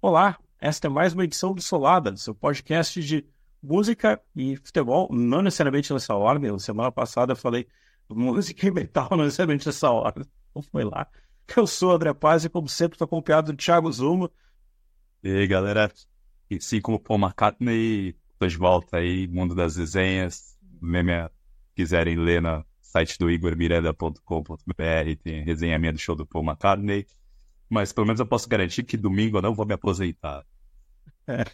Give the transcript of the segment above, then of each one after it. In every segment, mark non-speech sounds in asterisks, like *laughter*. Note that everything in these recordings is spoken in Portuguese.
Olá, esta é mais uma edição do Solada, seu podcast de música e futebol, não necessariamente nessa ordem. Na semana passada eu falei música e metal, *laughs* não necessariamente nessa ordem. Então foi lá. Eu sou o André Paz e, como sempre, estou acompanhado do Thiago Zuma. E aí, galera, e sim como Paul McCartney, tô de volta aí, mundo das resenhas. Meme, quiserem ler no site do igormiranda.com.br, tem resenha minha do show do Paul McCartney. Mas pelo menos eu posso garantir que domingo eu não vou me aposentar. É,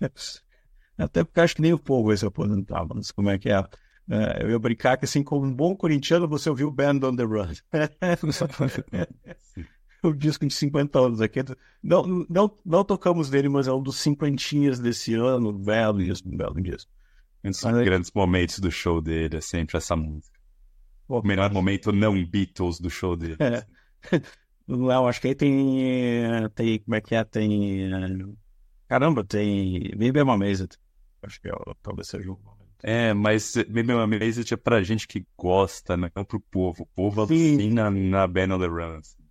até porque acho que nem o povo vai se aposentar, mas como é que é? é eu ia brincar que, assim, como um bom corintiano, você ouviu Band on the Run. *laughs* o disco de 50 anos aqui. Não, não, não tocamos dele, mas é um dos cinquentinhas desse ano. Belo disco, belo disco. Um dos mas, grandes momentos do show dele é sempre essa música. O melhor momento não Beatles do show dele. É. Não, acho que aí tem. tem como é que é? Tem. Caramba, tem. Maybe I'm Amazed. Acho que é, talvez seja o momento. É, mas Maybe I'm Amazed é pra gente que gosta, né? não pro povo. O povo alucina na Band on the Run. Assim.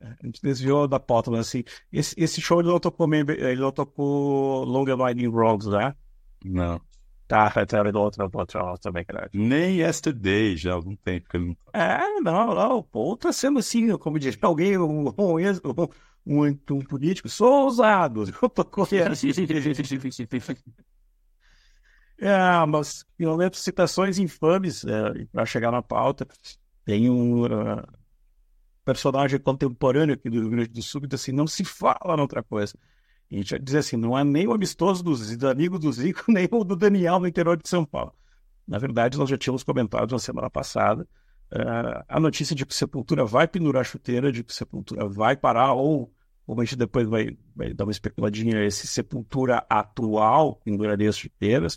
É, a gente desviou da pauta, mas assim, esse, esse show ele não tocou, ele não tocou Long and Winding Roads, né? Não. Tá, era do outro, outro também, cara. Nem Yesterday, já há algum tempo que ele não. É, não, não. Tá sendo assim, como diz alguém, um, um, um, um político, sou ousado. *laughs* Eu tô correndo. *laughs* é, mas, pelo menos, citações infames é, para chegar na pauta. Tem um uh, personagem contemporâneo aqui do Rio Grande do Sul que diz assim: não se fala noutra coisa. A gente dizer assim, não é nem o amistoso dos, do amigo do Zico, *laughs* nem o do Daniel no interior de São Paulo. Na verdade, nós já tínhamos comentado na semana passada uh, a notícia de que Sepultura vai pendurar a chuteira, de que Sepultura vai parar, ou como a gente depois vai, vai dar uma especuladinha, esse Sepultura atual penduraria as chuteiras,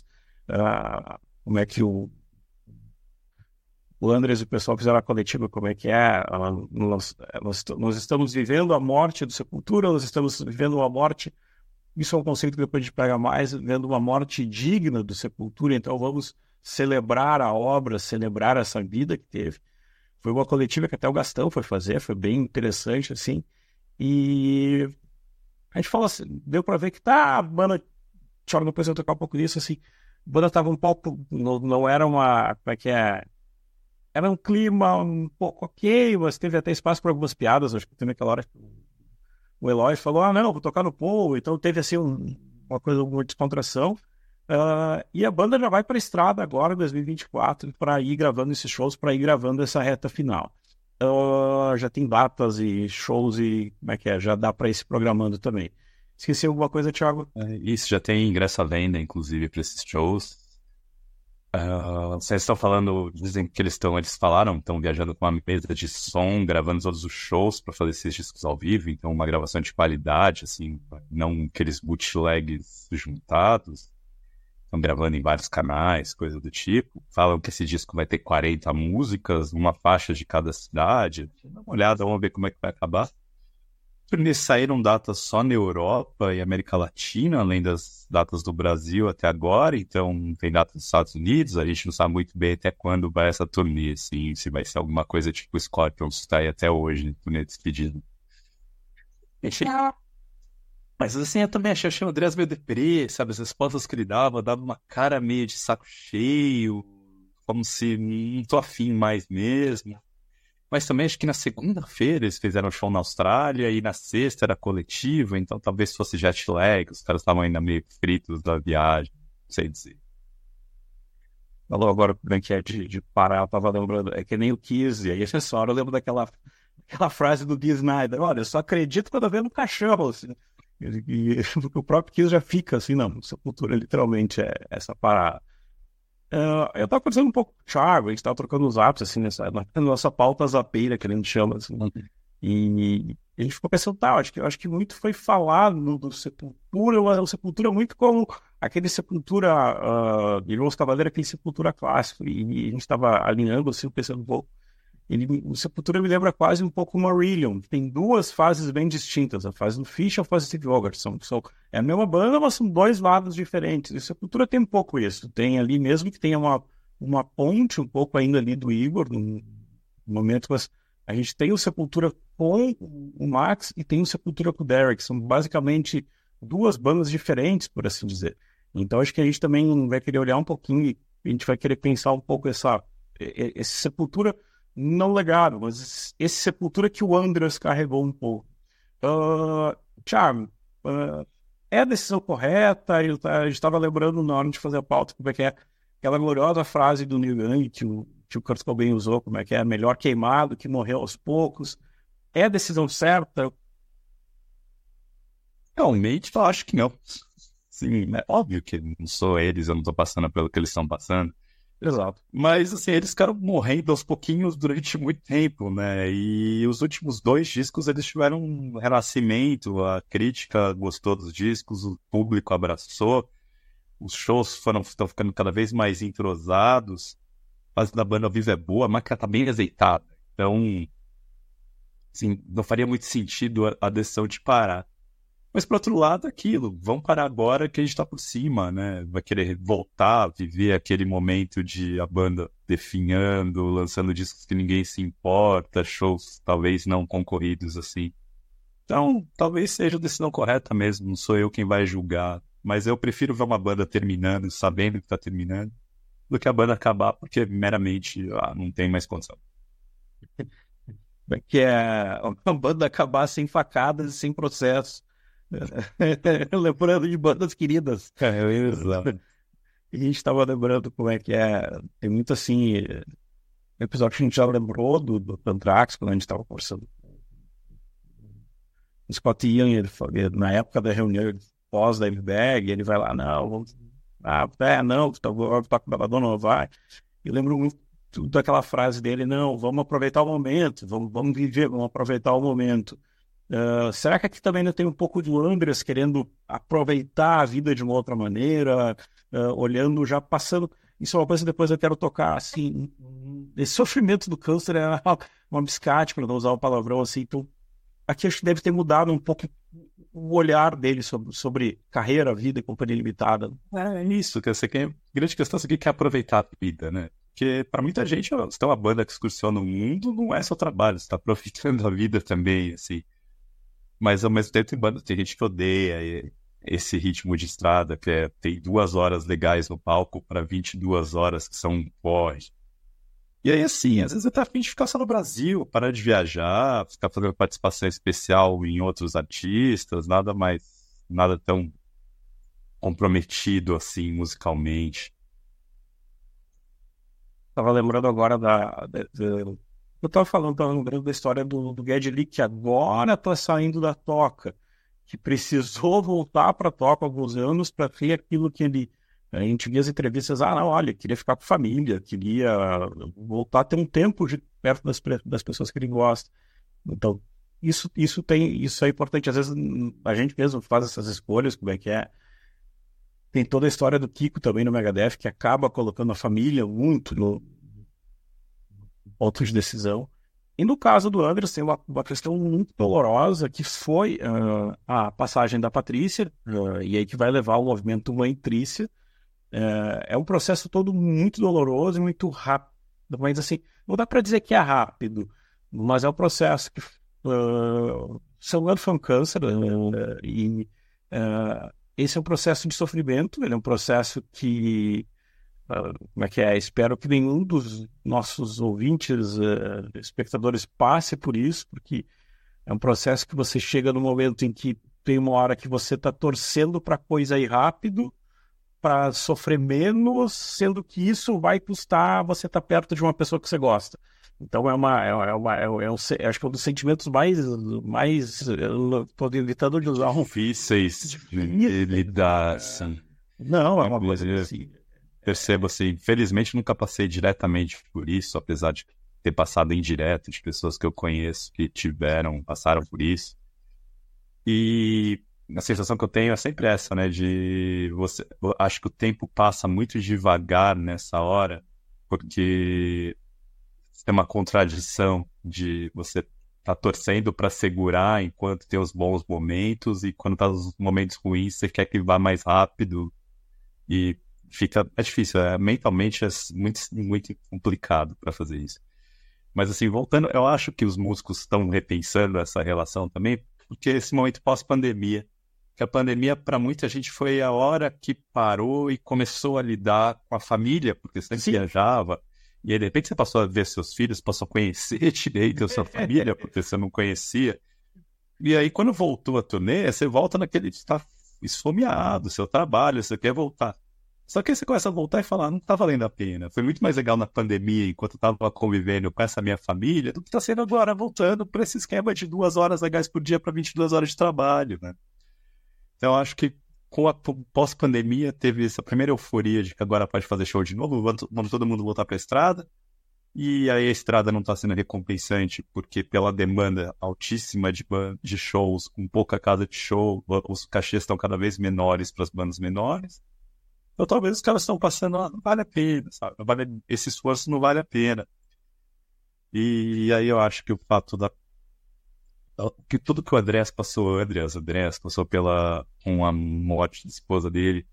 uh, como é que o, o Andres e o pessoal fizeram a coletiva, como é que é, uh, nós, nós, nós estamos vivendo a morte do Sepultura, nós estamos vivendo a morte isso é um conceito que depois a gente pega mais, vendo uma morte digna do Sepultura, então vamos celebrar a obra, celebrar essa vida que teve. Foi uma coletiva que até o Gastão foi fazer, foi bem interessante, assim. E a gente fala assim, deu para ver que tá, a banda, deixa depois eu tocar um pouco disso, assim, a banda tava um pouco, não, não era uma, como é que é, era um clima um pouco ok, mas teve até espaço para algumas piadas, acho que tem naquela hora o Eloy falou: ah, não, vou tocar no Paul. Então teve assim um, uma coisa, uma descontração. Uh, e a banda já vai para a estrada agora, em 2024, para ir gravando esses shows, para ir gravando essa reta final. Uh, já tem datas e shows e como é que é? Já dá para ir se programando também. Esqueci alguma coisa, Thiago? É, isso, já tem ingresso à venda, inclusive, para esses shows. Vocês estão falando, dizem que eles estão, eles falaram, estão viajando com uma mesa de som, gravando todos os shows para fazer esses discos ao vivo, então uma gravação de qualidade, assim, não aqueles bootlegs juntados. Estão gravando em vários canais, coisa do tipo. Falam que esse disco vai ter 40 músicas, uma faixa de cada cidade. Dá uma olhada, vamos ver como é que vai acabar. Eles saíram datas só na Europa e América Latina, além das datas do Brasil até agora, então tem datas dos Estados Unidos, a gente não sabe muito bem até quando vai essa turnê, assim, se vai ser alguma coisa tipo Scorpions, que está aí até hoje, turnê de despedida. Mas assim, eu também achei, achei o Andrés meio deprê, sabe? As respostas que ele dava, dava uma cara meio de saco cheio, como se não tô afim mais mesmo. Mas também acho que na segunda-feira eles fizeram show na Austrália e na sexta era coletivo, então talvez fosse jet lag, os caras estavam ainda meio fritos da viagem, não sei dizer. Falou agora o é de, de parar, eu tava lembrando, é que nem o e aí essa hora eu lembro daquela aquela frase do Dee Snyder, olha, eu só acredito quando eu vejo um cachorro, assim. E, e, *laughs* o próprio Kiss já fica assim, não, Sepultura literalmente é essa parada. Uh, eu tava conversando um pouco com o Thiago, a gente tava trocando os apps, assim, nessa na *laughs* nossa pauta zapeira, que a gente chama, assim, e, a gente ficou pensando, tá, acho que, acho que muito foi falado do Sepultura, o Sepultura muito como aquele Sepultura, uh, Irmãos Cavaleiro, aquele Sepultura clássico, e, e a gente tava alinhando, assim, pensando um pouco, ele, o Sepultura me lembra quase um pouco o Marillion. Tem duas fases bem distintas, a fase do Fish e a fase do Steve. São, são, é a mesma banda, mas são dois lados diferentes. E o Sepultura tem um pouco isso. Tem ali, mesmo que tenha uma, uma ponte um pouco ainda ali do Igor, no momento, mas a gente tem o Sepultura com o Max e tem o Sepultura com o Derek. São basicamente duas bandas diferentes, por assim dizer. Então acho que a gente também vai querer olhar um pouquinho, a gente vai querer pensar um pouco essa, essa sepultura, não legado, mas esse sepultura que o Andreas carregou um pouco. Uh, Charm, uh, é a decisão correta? Eu, tá, estava lembrando na hora de fazer a pauta como é que é aquela gloriosa frase do Neil Young que o, que o Kurt Cobain usou, como é que é melhor queimado que morreu aos poucos. É a decisão certa? Realmente, eu acho que não. Sim, é óbvio que não sou eles, eu não estou passando pelo que eles estão passando. Exato. Mas, assim, eles ficaram morrendo aos pouquinhos durante *laughs* muito tempo, né? E os últimos dois discos, eles tiveram um renascimento, a crítica gostou dos discos, o público abraçou, os shows foram, estão ficando cada vez mais entrosados, a fase da banda ao vivo é boa, a máquina tá bem azeitada. Então, assim, não faria muito sentido a decisão de parar. Mas, por outro lado, aquilo, vamos parar agora que a gente está por cima, né? Vai querer voltar, viver aquele momento de a banda definhando, lançando discos que ninguém se importa, shows talvez não concorridos assim. Então, talvez seja a decisão correta mesmo, não sou eu quem vai julgar. Mas eu prefiro ver uma banda terminando, sabendo que está terminando, do que a banda acabar porque meramente ah, não tem mais condição. *laughs* Que é uma banda acabar sem facadas, sem processo *laughs* lembrando de bandas queridas. *laughs* E a gente estava lembrando como é que é. Tem muito assim. Episódio que a gente já lembrou do, do Anthrax, quando a gente estava conversando. O Scott Ian, ele, na época da reunião pós da MBAG, ele vai lá, não, vamos. Ah, é, não, tá, tá com o não vai. Eu lembro muito daquela frase dele, não, vamos aproveitar o momento, vamos, vamos viver, vamos aproveitar o momento. Uh, será que aqui também não tem um pouco de Andreas querendo aproveitar a vida de uma outra maneira, uh, olhando já passando. Isso é uma coisa que depois eu quero tocar assim. Esse sofrimento do câncer é *laughs* uma biscate, para não usar o palavrão assim. Então, aqui acho que deve ter mudado um pouco o olhar dele sobre, sobre carreira, vida e companhia limitada. É isso, que você quer. Grande questão é que quer aproveitar a vida, né? Porque para muita gente, você tem uma banda que excursiona o mundo, não é só trabalho, você está aproveitando a vida também, assim. Mas ao mesmo tempo tem banda, tem gente que odeia esse ritmo de estrada, que é tem duas horas legais no palco para 22 horas que são um. E aí, assim, às vezes você tá afim de ficar só no Brasil, parar de viajar, ficar fazendo participação especial em outros artistas, nada mais, nada tão comprometido assim musicalmente. Tava lembrando agora da, da eu estava falando, estava lembrando da história do, do Lee, que agora está saindo da toca, que precisou *laughs* voltar para a toca alguns anos para ter aquilo que ele. A gente via as entrevistas, ah, não, olha, queria ficar com família, queria voltar a ter um tempo de, perto das, das pessoas que ele gosta. Então, isso, isso tem, isso é importante. Às vezes a gente mesmo faz essas escolhas, como é que é. Tem toda a história do Kiko também no Megadeth, que acaba colocando a família muito no, pontos de decisão. E no caso do Anderson, tem uma, uma questão muito dolorosa, que foi uh, a passagem da Patrícia, uh, e aí que vai levar o movimento Mãe Trícia. Uh, é um processo todo muito doloroso e muito rápido. Mas, assim, não dá para dizer que é rápido, mas é um processo que. Uh, seu Leandro foi um câncer, e esse é um processo de sofrimento, ele é um processo que como é que é? Espero que nenhum dos nossos ouvintes, uh, espectadores, passe por isso, porque é um processo que você chega no momento em que tem uma hora que você está torcendo para a coisa ir rápido, para sofrer menos, sendo que isso vai custar você estar tá perto de uma pessoa que você gosta. Então é uma, é uma, é, um, é um, acho que é um dos sentimentos mais, mais, estou evitando de usar um difíceis de lidar. Não, é uma coisa assim percebo assim, infelizmente nunca passei diretamente por isso, apesar de ter passado indireto de pessoas que eu conheço que tiveram, passaram por isso. E a sensação que eu tenho é sempre essa, né, de você, acho que o tempo passa muito devagar nessa hora, porque tem uma contradição de você tá torcendo para segurar enquanto tem os bons momentos e quando tá os momentos ruins você quer que vá mais rápido e fica é difícil, é, mentalmente é muito, muito complicado para fazer isso. Mas assim, voltando, eu acho que os músicos estão repensando essa relação também, porque esse momento pós-pandemia, que a pandemia para muita gente foi a hora que parou e começou a lidar com a família, porque você Sim. viajava, e aí, de repente você passou a ver seus filhos, passou a conhecer *laughs* direito a sua família, *laughs* porque você não conhecia. E aí, quando voltou a turnê, você volta naquele. está esfomeado, seu trabalho, você quer voltar. Só que aí você começa a voltar e falar, não tá valendo a pena. Foi muito mais legal na pandemia, enquanto eu tava convivendo com essa minha família, do que tá sendo agora, voltando para esse esquema de duas horas legais por dia para 22 horas de trabalho, né? Então, acho que com a pós-pandemia teve essa primeira euforia de que agora pode fazer show de novo, vamos todo mundo voltar para a estrada. E aí a estrada não está sendo recompensante porque pela demanda altíssima de, de shows, com pouca casa de show, os cachês estão cada vez menores para as bandas menores. Então talvez os caras estão passando, ah, não vale a pena, sabe? Vale, esse esforço não vale a pena. E aí eu acho que o fato da que tudo que o Andrés passou, o Andrés, Andrés passou pela com a morte da esposa dele,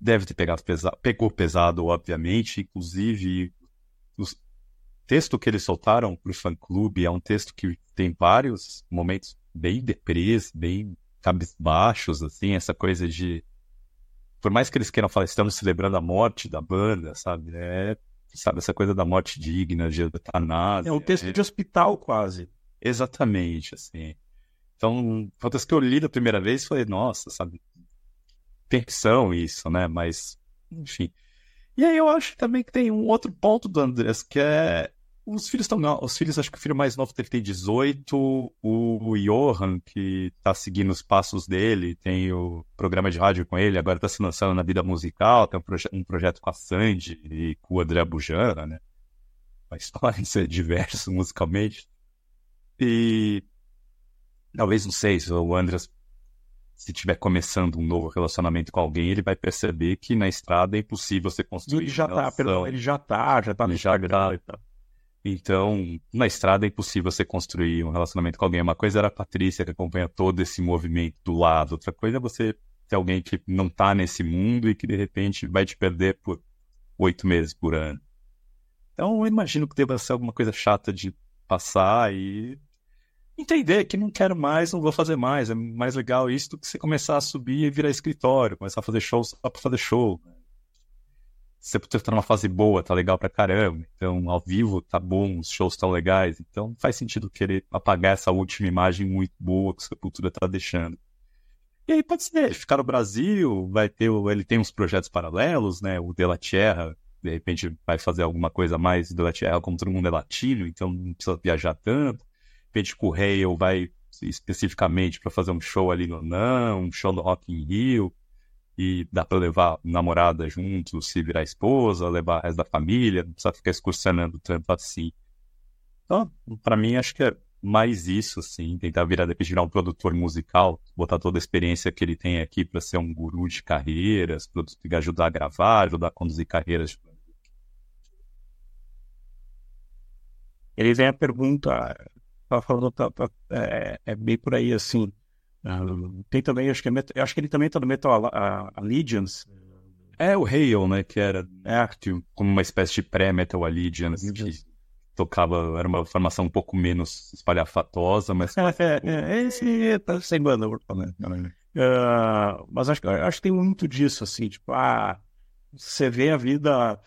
deve ter pegado pesado, pegou pesado, obviamente, inclusive o texto que eles soltaram para o fã-clube é um texto que tem vários momentos bem deprês, bem cabisbaixos, assim, essa coisa de por mais que eles queiram falar, estamos celebrando a morte da banda, sabe? É, sabe, essa coisa da morte digna, de eutanásia. É um texto é... de hospital, quase. Exatamente, assim. Então, fotos que eu li da primeira vez, falei, nossa, sabe? Tensão isso, né? Mas, enfim. E aí eu acho também que tem um outro ponto do Andrés, que é os filhos estão. Os filhos, acho que o filho mais novo dele tem 18. O Johan, que tá seguindo os passos dele, tem o programa de rádio com ele, agora tá se lançando na vida musical, tem um, proje um projeto com a Sandy e com o André Bujana, né? Mas pode ser diverso musicalmente. E talvez, não sei, se o Andras, se estiver começando um novo relacionamento com alguém, ele vai perceber que na estrada é impossível você construir. Ele já tá, perdão, ele já tá, já tá no Instagram. Tá. Então, na estrada é impossível você construir um relacionamento com alguém. Uma coisa era a Patrícia, que acompanha todo esse movimento do lado. Outra coisa é você ter alguém que não tá nesse mundo e que de repente vai te perder por oito meses por ano. Então, eu imagino que deva ser alguma coisa chata de passar e entender que não quero mais, não vou fazer mais. É mais legal isso do que você começar a subir e virar escritório, começar a fazer show só pra fazer show. Você tá numa fase boa, tá legal pra caramba. Então, ao vivo tá bom, os shows estão legais. Então, faz sentido querer apagar essa última imagem muito boa que Sepultura tá deixando. E aí pode ser, ficar no Brasil, vai ter, ele tem uns projetos paralelos, né? O De La Tierra, de repente vai fazer alguma coisa mais De La Tierra, como todo mundo é latino, então não precisa viajar tanto repente com o Hale vai especificamente para fazer um show ali no Não, um show no Rock in Rio, e dá para levar namorada junto, se virar esposa, levar o resto da família, não precisa ficar excursionando tanto assim. Então, para mim, acho que é mais isso, assim, tentar virar, depois virar um produtor musical, botar toda a experiência que ele tem aqui para ser um guru de carreiras, ajudar a gravar, ajudar a conduzir carreiras. Ele vem a pergunta, estava falando, tá, tá, é, é, bem por aí, assim. Uh, tem também, acho que, é, acho que ele também está no Metal Allegiance. É o Hale, né? Que era é. como uma espécie de pré-Metal Allegiance, que tocava, era uma formação um pouco menos espalhafatosa, mas. *laughs* É, é, é esse tá sem banda, né? Uh, mas acho, acho que tem muito disso, assim, tipo, ah, você vê a vida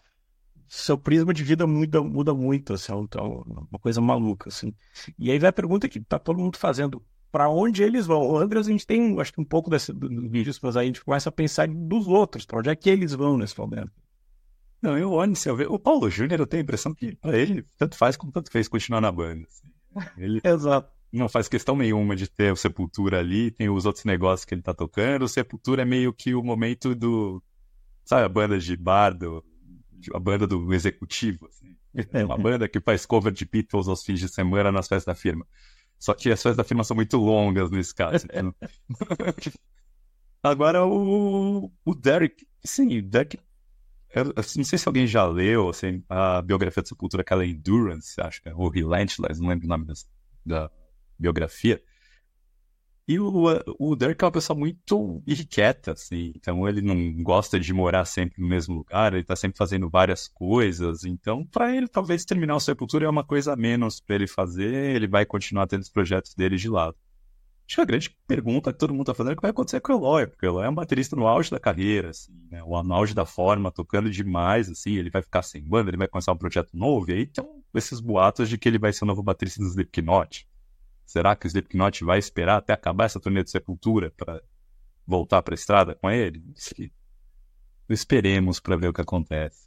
seu prisma de vida muda, muda muito, assim, é, é uma coisa maluca, assim. E aí vai a pergunta que tá todo mundo fazendo, para onde eles vão? O Andreas, a gente tem, acho que um pouco desse, dos vídeos, mas aí a gente começa a pensar dos outros, para onde é que eles vão nesse momento. Não, eu olho, se eu ver, o Paulo Júnior, eu tenho a impressão que para ele, tanto faz como tanto fez continuar na banda. Assim. Ele *laughs* Exato. não faz questão nenhuma de ter o Sepultura ali, tem os outros negócios que ele tá tocando, o Sepultura é meio que o momento do, sabe, a banda de bardo, a banda do executivo. Assim. É uma banda que faz cover de Beatles aos fins de semana nas festas da firma. Só que as festas da firma são muito longas nesse caso. Então... *laughs* Agora o, o Derek, sim, o Derek. Eu, eu, não sei se alguém já leu assim, a biografia de Sepultura, aquela Endurance, acho que é, ou Relentless, não lembro o nome da biografia. E o, o Dirk é uma pessoa muito irrequieta, assim. Então ele não gosta de morar sempre no mesmo lugar, ele tá sempre fazendo várias coisas. Então, para ele, talvez terminar o Sepultura é uma coisa a menos para ele fazer, ele vai continuar tendo os projetos dele de lado. Acho que a grande pergunta que todo mundo tá fazendo é o que vai acontecer com o Eloy, porque o Eloy é um baterista no auge da carreira, assim, né? O auge da forma, tocando demais, assim, ele vai ficar sem banda, ele vai começar um projeto novo, e aí tem esses boatos de que ele vai ser o novo baterista do Slipknot. Será que o Slipknot vai esperar até acabar essa turnê de Sepultura para voltar para a estrada com ele? Esperemos para ver o que acontece.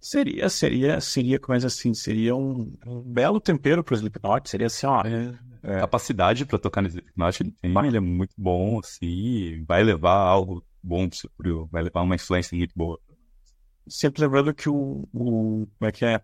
Seria, seria, seria, mas assim, seria um, um belo tempero para o Slipknot, seria assim, ó. É, é. Capacidade para tocar no Slipknot ele tem, ele é muito bom, assim, vai levar algo bom pro vai levar uma influência muito boa. Sempre lembrando que o, o como é que é?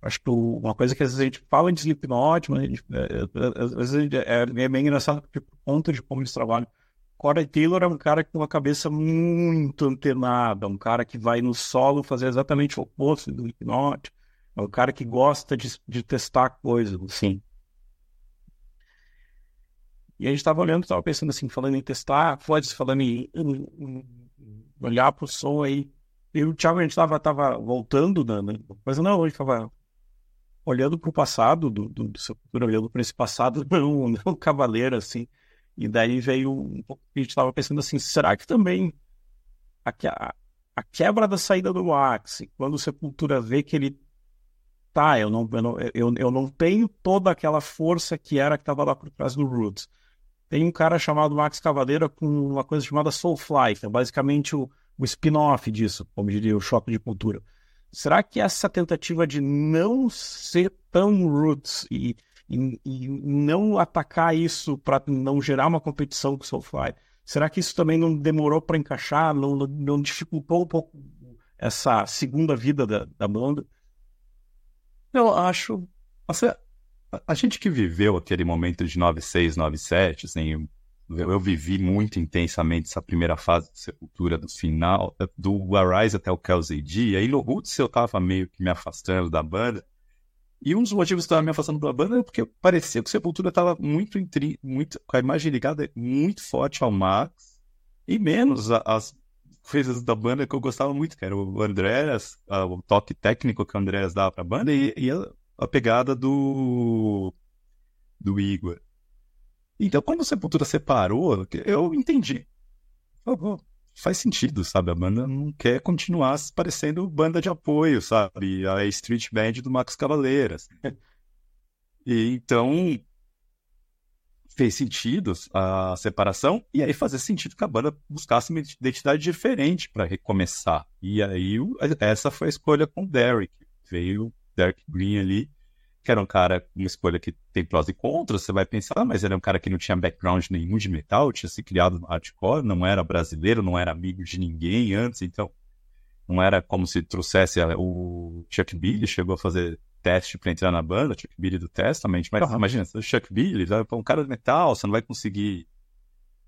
Acho que uma coisa que às vezes a gente fala de Slipknot, mas gente, é, é, às vezes é, é bem engraçado por conta de como eles trabalham. Corey Taylor é um cara que tem uma cabeça muito antenada, um cara que vai no solo fazer exatamente o oposto do Slipknot, é um cara que gosta de, de testar coisas, assim. E a gente estava olhando, estava pensando assim, falando em testar, Fodes falando em, em, em olhar som aí. E o Thiago, a gente estava tava voltando, né, mas não, gente estava olhando para o passado do, do, do Sepultura, olhando para esse passado *laughs* não, não cavaleiro, assim. E daí veio um pouco que a gente estava pensando assim, será que também a, a, a, quebra da saída do Max, quando o Sepultura vê que ele tá, eu não, eu não, eu, eu não tenho toda aquela força que era que estava lá por trás do Roots. Tem um cara chamado Max Cavaleira com uma coisa chamada Soulfly, que é basicamente o, o spin-off disso, como diria o choque de cultura. Será que essa tentativa de não ser tão roots e e, e não atacar isso para não gerar uma competição com o Soulfly? Será que isso também não demorou para encaixar, não, não, dificultou um pouco essa segunda vida da, da banda? Eu acho. Assim, a, a gente que viveu aquele momento de 96, 97, assim, eu, eu vivi muito intensamente essa primeira fase de Sepultura, do final, do Arise até o Kelsey D. E aí no Roots eu tava meio que me afastando da banda. E um dos motivos que estava me afastando da banda é porque parecia que o Sepultura estava muito, intri... muito com a imagem ligada muito forte ao Max e menos as coisas da banda que eu gostava muito, que era o Andréas, o toque técnico que o Andréas dava para a banda e, e a, a, pegada do, do Igor. Então, quando o Sepultura separou, eu entendi. Faz sentido, sabe? A banda não quer continuar parecendo banda de apoio, sabe? A street band do Max Cavaleiras. então fez sentido a separação e aí fazia sentido que a banda buscasse uma identidade diferente para recomeçar. E aí essa foi a escolha com o Derek. Veio o Derek Green ali que era um cara, uma escolha que tem prós e contras, você vai pensar, ah, mas ele é um cara que não tinha background nenhum de metal, tinha se criado no hardcore, não era brasileiro, não era amigo de ninguém antes, então não era como se trouxesse o Chuck Billy, chegou a fazer teste para entrar na banda, Chuck Billy do Testament, mas imagina, o Chuck Billy, um cara de metal, você não vai conseguir.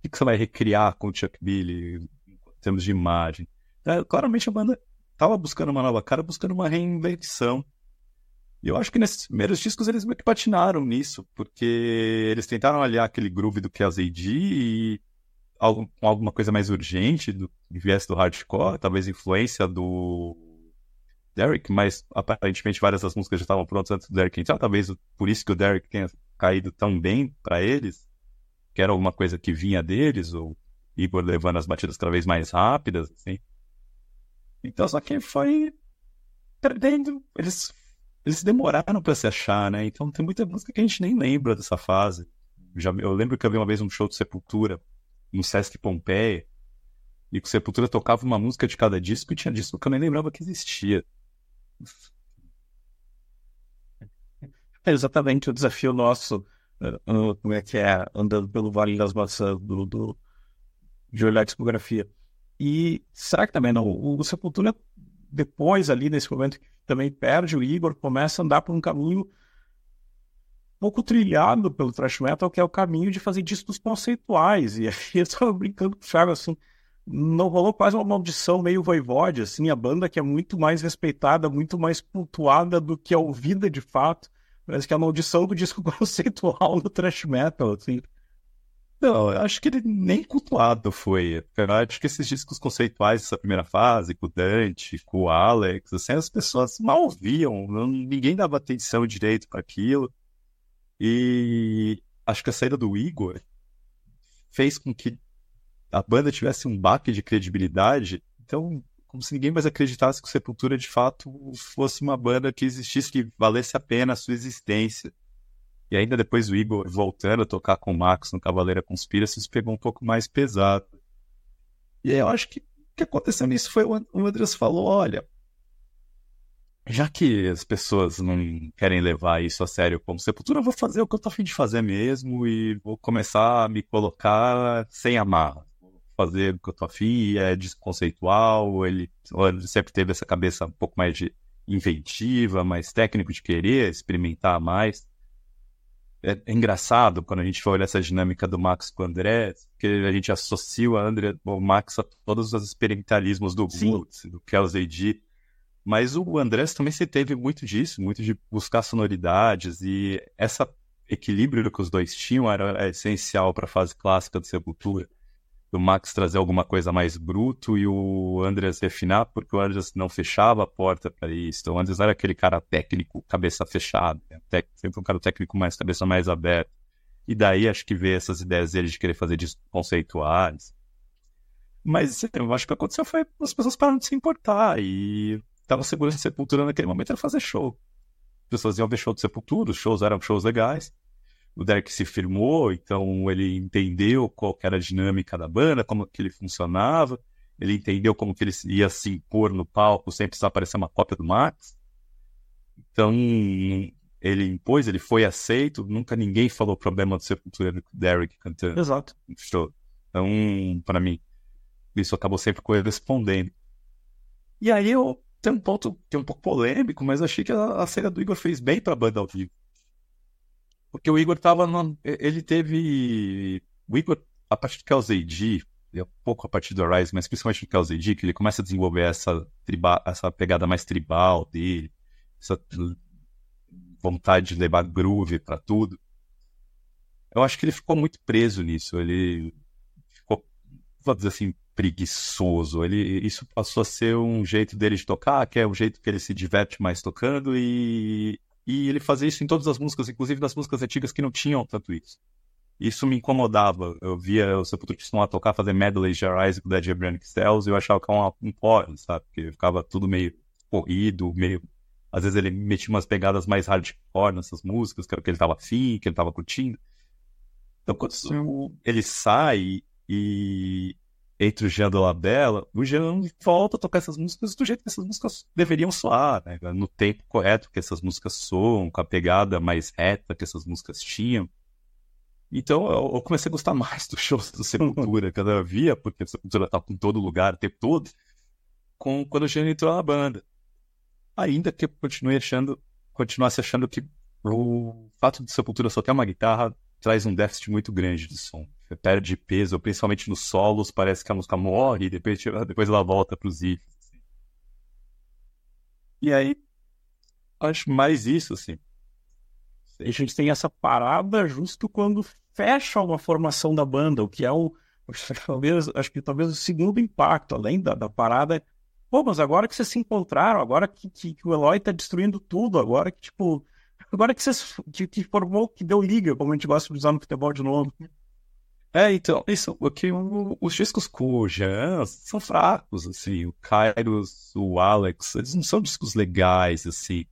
O que você vai recriar com o Chuck Billy em termos de imagem? É, claramente a banda estava buscando uma nova cara, buscando uma reinvenção. E eu acho que nesses primeiros discos eles meio que patinaram nisso, porque eles tentaram aliar aquele groove do KLZD e com alguma coisa mais urgente, do viés do hardcore, talvez influência do Derek, mas aparentemente várias das músicas já estavam prontas antes do Derek entrar, talvez por isso que o Derek tenha caído tão bem para eles, que era alguma coisa que vinha deles, ou Igor levando as batidas cada vez mais rápidas, assim. Então, só que foi perdendo, eles eles demoraram para se achar, né? Então tem muita música que a gente nem lembra dessa fase. Já, eu lembro que eu vi uma vez um show de Sepultura no Sesc Pompeia e que o Sepultura tocava uma música de cada disco e tinha disco que eu nem lembrava que existia. *laughs* É exatamente o desafio nosso, uh, como é que é, andando pelo Vale das Maçãs do, do, de olhar a discografia. E será que também não? O, o Sepultura, depois ali, nesse momento que também perde o Igor, começa a andar por um caminho pouco trilhado pelo thrash metal, que é o caminho de fazer discos conceituais. *laughs* E aí eu tava brincando com o Thiago, assim, não rolou quase uma maldição meio voivode, assim, a banda que é muito mais respeitada, muito mais pontuada do que a ouvida de fato. Parece que é a maldição do disco *laughs* conceitual do thrash metal, assim. Não, eu acho que ele nem cultuado foi. Eu acho que esses discos conceituais dessa primeira fase, com o Dante, com o Alex, assim, as pessoas mal viam, ninguém dava atenção direito para aquilo. E acho que a saída do Igor fez com que a banda tivesse um baque de credibilidade. Então, como se ninguém mais acreditasse que o Sepultura de fato fosse uma banda que existisse, que valesse a pena a sua existência. E ainda depois o Igor voltando a tocar com o Max no Cavaleira Conspiracy, isso pegou um pouco mais pesado. E aí eu acho que o que aconteceu nisso foi o Andreas falou: olha, já que as pessoas não querem levar isso a sério como sepultura, eu vou fazer o que eu tô afim de fazer mesmo e vou começar a me colocar sem amarra. Vou fazer o que eu tô afim, é desconceitual, ele, ele sempre teve essa cabeça um pouco mais de inventiva, mais técnico de querer experimentar mais. É, é engraçado quando a gente for olhar essa dinâmica do Max com o André, que a gente associa o André, o Max a todos os experimentalismos do Woods, do Kelsey AD mas o Andrés também se teve muito disso, muito de buscar sonoridades e esse equilíbrio que os dois tinham era essencial para a fase clássica do Sepultura. O Max trazer alguma coisa mais bruto e o Andrés refinar, porque o Andrés não fechava a porta para isso. Então, o Andrés era aquele cara técnico, cabeça fechada, né? sempre um cara técnico mais cabeça mais aberta. E daí acho que veio essas ideias dele de querer fazer discos conceituais. Mas eu acho que o que aconteceu foi as pessoas pararam de se importar e estava segurando Sepultura naquele momento era fazer show. As pessoas iam ver show de Sepultura, os shows eram shows legais. O Derek se firmou, então ele entendeu qual era a dinâmica da banda, como que ele funcionava, ele entendeu como que ele ia se impor no palco sem precisar parecer uma cópia do Max. Então, ele impôs, ele foi aceito, nunca ninguém falou problema do Sepultura do Derek cantando. Exato. Show. Então, para mim, isso acabou sempre correspondendo. E aí eu tem um ponto que é um pouco polêmico, mas achei que a, a cena do Igor fez bem pra banda ao vivo. Porque o Igor tava. No, ele teve. O Igor, a partir do AD, um pouco a partir do Arise, mas principalmente do AD, que ele começa a desenvolver essa, essa pegada mais tribal dele, essa vontade de levar groove para tudo. Eu acho que ele ficou muito preso nisso. Ele ficou, vou dizer assim, preguiçoso. Ele, isso passou a ser um jeito dele de tocar, que é o jeito que ele se diverte mais tocando, e, e ele fazia isso em todas as músicas, inclusive nas músicas antigas que não tinham tanto isso. Isso me incomodava. Eu via o Sepultura a tocar, fazer medley de Arise com Dead Hebranic Cells, e eu achava que era um, um porn, sabe? Porque ficava tudo meio corrido, meio... Às vezes ele metia umas pegadas mais hardcore nessas músicas, que era o que ele tava afim, que ele tava curtindo. Então, quando ele sai e entre o Jean Dolabella, o Jean volta a tocar essas músicas do jeito que essas músicas deveriam soar, né? no tempo correto que essas músicas soam, com a pegada mais reta que essas músicas tinham. Então eu, comecei a gostar mais dos shows do Sepultura, que eu via, porque o Sepultura tá em todo lugar o tempo todo, com, quando o Jean entrou na banda. Ainda que eu continuei achando, continuasse achando que o fato de Sepultura só ter uma guitarra traz um déficit muito grande de som perde peso, principalmente nos solos, parece que a música morre e depois, depois ela volta para os. E aí, acho mais isso, assim. A gente tem essa parada justo quando fecha uma formação da banda, o que é o. Talvez, acho que talvez o segundo impacto, além da, da parada. Pô, mas agora que vocês se encontraram, agora que, que, que o Eloy tá destruindo tudo, agora que, tipo. Agora que vocês. Que, que formou, que deu liga, como a gente gosta de usar no futebol de novo. É, então, isso, porque os discos com o Jean são fracos, assim, o Kairos, o Alex, eles não são discos legais, assim,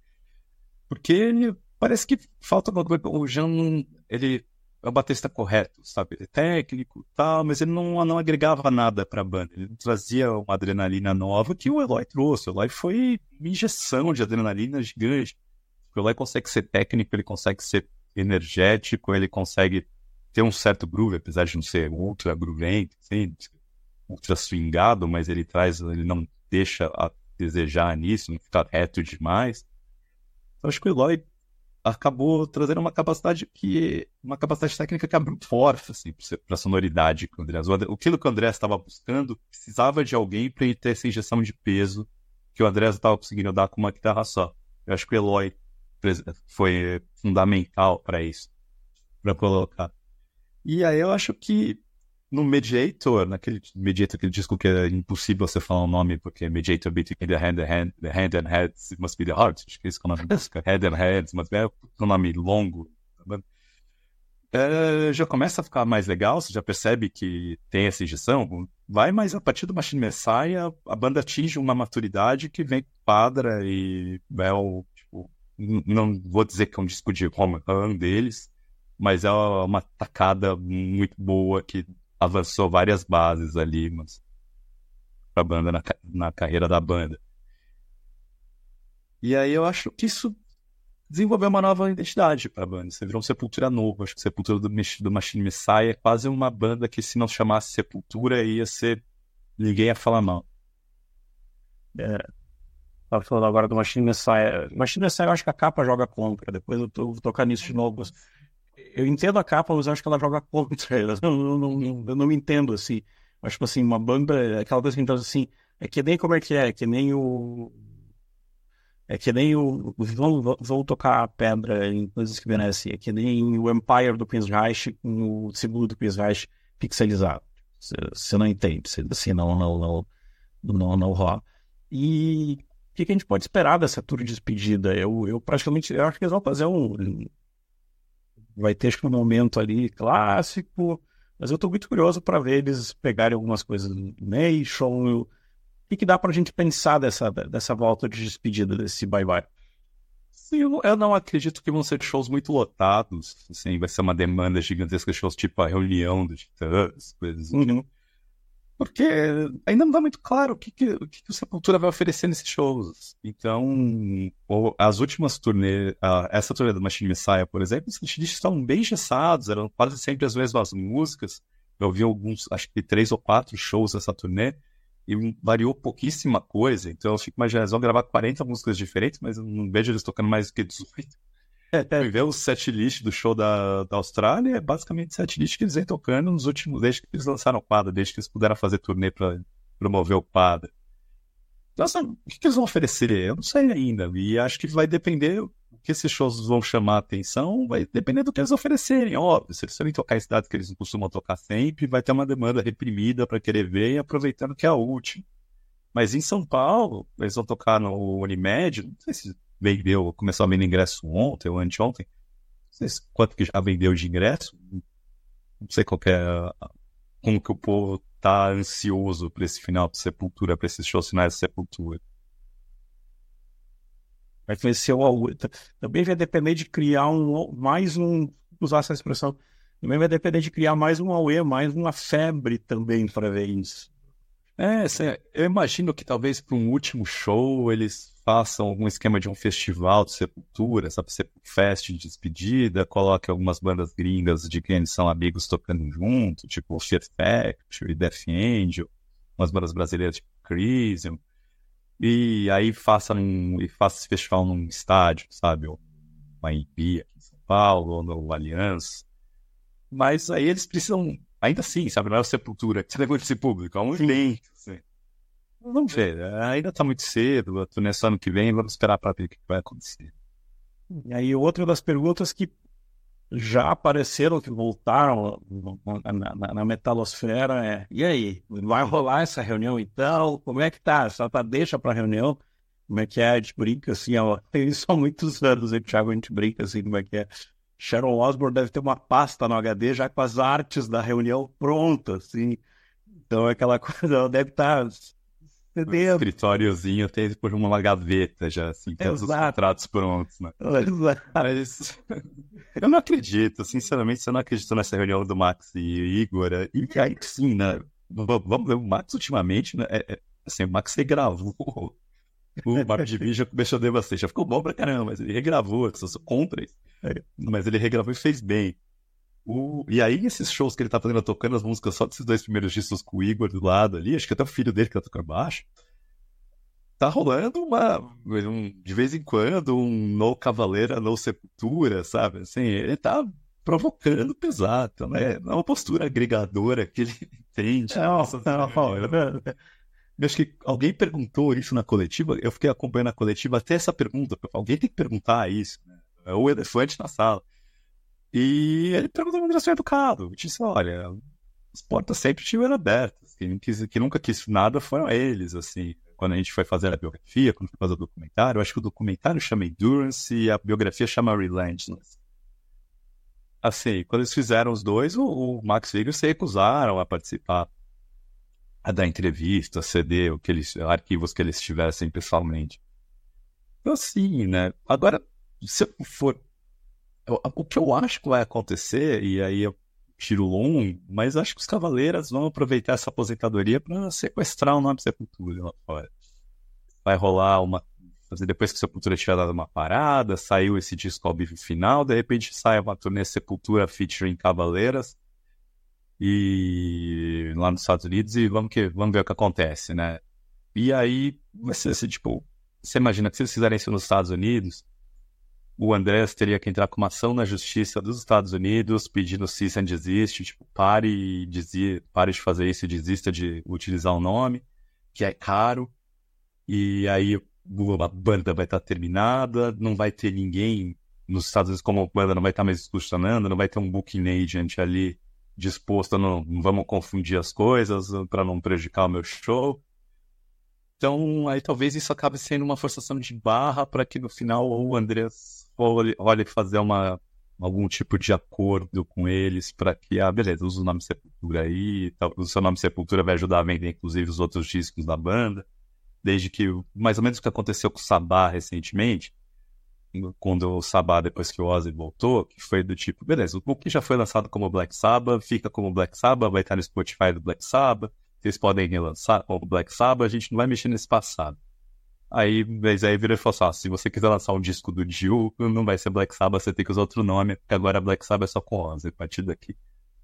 porque parece que falta alguma coisa, o Jean, ele é o batista correto, sabe, ele é técnico tal, mas ele não, não agregava nada pra banda, ele trazia uma adrenalina nova que o Eloy trouxe, o Eloy foi uma injeção de adrenalina gigante, o Eloy consegue ser técnico, ele consegue ser energético, ele consegue tem um certo groove, apesar de não ser ultra groovento, assim, ultra swingado, mas ele traz, ele não deixa a desejar nisso, não fica reto demais. Então, acho que o Eloy acabou trazendo uma capacidade que uma capacidade técnica que abriu forte assim para a sonoridade que o André o que o André estava buscando precisava de alguém para ter essa injeção de peso que o André estava conseguindo dar com uma guitarra só. Eu acho que o Eloy foi fundamental para isso para colocar e aí eu acho que no Mediator, naquele Mediator, aquele disco que é impossível você falar o nome, porque Mediator between the hand and hand, the hand and heads, it must be the heart. Acho que esse é o nome da. Head and heads, mas é um nome longo. É, já começa a ficar mais legal, você já percebe que tem essa injeção, vai, mas a partir do Machine Messiah, a banda atinge uma maturidade que vem padra e é o, tipo, não vou dizer que é um disco de home run deles, mas é uma tacada muito boa que avançou várias bases ali, mas pra banda na, na carreira da banda. E aí eu acho que isso desenvolveu uma nova identidade para a banda. Você virou um Sepultura novo. Acho que Sepultura do, do Machine Messiah é quase uma banda que, se não chamasse Sepultura, ia ser. Ninguém ia falar mal. É. Tava falando agora do Machine Messiah. Machine Messiah, eu acho que a capa joga contra. Depois eu, tô, vou tocar nisso de novo. Eu entendo a capa, mas acho que ela joga contra. Eu não, não, não, eu não entendo, assim. Mas, tipo assim, uma banda, aquela coisa que a gente assim, é que nem como é que é, é que nem o é que nem o. Vão, vão tocar pedra em coisas que merecem. É que nem o Empire do Queen's Reich com o segundo do Queen's Reich pixelizado. Você não entende. Cê, assim, não, não, não, não, não rola. E o que, que, a gente pode esperar dessa tour de despedida? Eu, eu praticamente. Eu acho que eles vão fazer um. Vai ter acho que um momento ali clássico. Mas eu estou muito curioso para ver eles pegarem algumas coisas do Nation que, que dá para a gente pensar dessa, dessa volta de despedida, desse bye-bye? Sim, eu não acredito que vão ser shows muito lotados. Assim, vai ser uma demanda gigantesca de shows tipo a reunião dos Titãs, coisas assim. Uhum. Porque ainda não dá muito claro o que, que, o, que, que o Sepultura vai oferecer nesses shows. Então, as últimas turnês, essa turnê do Machine Messiah, por exemplo, os setlists estavam bem gessados, eram quase sempre as mesmas músicas. Eu vi alguns, acho que três ou quatro shows nessa turnê e variou pouquíssima coisa. Então eu fico imaginando, eles vão gravar 40 músicas diferentes, mas eu não vejo eles tocando mais do que 18. É, ver o set list do show da, da Austrália, é basicamente set list que eles vêm tocando nos últimos, desde que eles lançaram o quadro, desde que eles puderam fazer turnê para promover o quadro. Assim, o que, que eles vão oferecer? Eu não sei ainda. E acho que vai depender que esses shows vão chamar a atenção vai depender do que eles oferecerem. Óbvio, se eles forem tocar em cidades que eles não costumam tocar sempre, vai ter uma demanda reprimida para querer ver e aproveitando que é a última. Mas em São Paulo, eles vão tocar no Unimed, não sei se vendeu, começou a vender ingresso ontem ou anteontem. Não sei quanto que já vendeu de ingresso. Não sei qual é, como que o povo tá ansioso para esse final de Sepultura, para esses shows finais de Sepultura vai vencer o Também vai depender de criar um mais um, usar essa expressão, também vai depender de criar mais um AUE, mais uma febre também para ver isso. É, eu imagino que talvez para um último show eles façam algum esquema de um festival de sepultura, sabe, fest de despedida, coloque algumas bandas gringas de quem eles são amigos tocando junto, tipo Fear Factory, Death Angel, umas bandas brasileiras tipo Crisium, e aí faça, um, e faça esse festival num estádio, sabe? Ou uma aqui em São Paulo, ou no Aliança. Mas aí eles precisam, ainda assim, sabe? Não é o Sepultura que você levou esse público, é um evento. Assim. Vamos ver, ainda está muito cedo, tô nesse ano que vem, vamos esperar para ver o que vai acontecer. E aí, outra das perguntas que já apareceram, que voltaram na, na, na, metalosfera. É, e aí, vai rolar essa reunião então? Como é que tá? Só tá deixa pra reunião? Como é que é? A gente brinca assim, ó, *laughs* tem isso há muitos anos, hein, Thiago? A gente brinca assim, como é que é. Sharon Osbourne deve ter uma pasta no HD já com as artes da reunião prontas, assim. Então é aquela *laughs* coisa, deve estar tá um escritóriozinho tem por uma gaveta já, assim, todos os contratos prontos, né? *laughs* Exato. Mas *laughs* eu não acredito, sinceramente, eu não acredito nessa reunião do Max e Igor. E aí sim, né? Vamos ver, o Max ultimamente, né? É, é, assim, o Max regravou o Mark de já começou a já ficou bom pra caramba, mas ele regravou, eu sou contra isso. É. Mas ele regravou e fez bem. O... E aí, esses shows que ele tá fazendo, tocando as músicas só desses dois primeiros discos com o Igor do lado ali, acho que até o filho dele que tá tocando baixo, tá rolando uma. Um, de vez em quando, um No Cavaleira, No Sepultura, sabe? Assim, ele tá provocando pesado, né? É uma postura agregadora que ele tem. Não, não, não, eu acho que alguém perguntou isso na coletiva, eu fiquei acompanhando a coletiva até essa pergunta. Alguém tem que perguntar isso? É o elefante na sala. E ele perguntou uma direção educado. Disse, olha, as portas sempre estiveram abertas. Quem, quis, quem nunca quis nada foram eles, assim. Quando a gente foi fazer a biografia, quando foi fazer o documentário, eu acho que o documentário chama Endurance e a biografia chama Relentless. assim, quando eles fizeram os dois, o, o Max Vigor se recusaram a participar, a dar entrevista, ceder o que eles, arquivos que eles tivessem pessoalmente. Então, assim, né? Agora, se eu for. O que eu acho que vai acontecer, e aí eu tiro longo, mas acho que os cavaleiros vão aproveitar essa aposentadoria para sequestrar o nome Sepultura lá fora. Vai rolar uma depois que a Sepultura tiver dado uma parada, saiu esse disco ao vivo final, de repente sai uma turnê Sepultura featuring Cavaleiras e lá nos Estados Unidos e vamos, que, vamos ver o que acontece, né? E aí vai ser assim, tipo, você imagina que se eles fizerem isso nos Estados Unidos, o Andrés teria que entrar com uma ação na justiça dos Estados Unidos pedindo cease and desist, tipo, pare, dizia, pare de fazer isso e desista de utilizar o nome, que é caro. E aí a banda vai estar terminada, não vai ter ninguém nos Estados Unidos como banda não vai estar mais funcionando, não vai ter um booking agent ali disposto a não, vamos confundir as coisas para não prejudicar o meu show. Então, aí talvez isso acabe sendo uma forçação de barra para que no final o Andrés olhe fazer uma, algum tipo de acordo com eles para que, ah, beleza, usa o nome Sepultura aí, o seu nome Sepultura vai ajudar a vender inclusive os outros discos da banda desde que mais ou menos o que aconteceu com o Sabá recentemente, quando o Sabá, depois que o Ozzy voltou, que foi do tipo, beleza, o que já foi lançado como Black Sabbath, fica como Black Sabbath, vai estar no Spotify do Black Sabbath, vocês podem relançar como Black Sabbath, a gente não vai mexer nesse passado. Aí, mas aí virou e falou assim, ah, se você quiser lançar um disco do Jill, não vai ser Black Sabbath, você tem que usar outro nome, porque agora Black Sabbath é só com Ozzy, a partir daqui.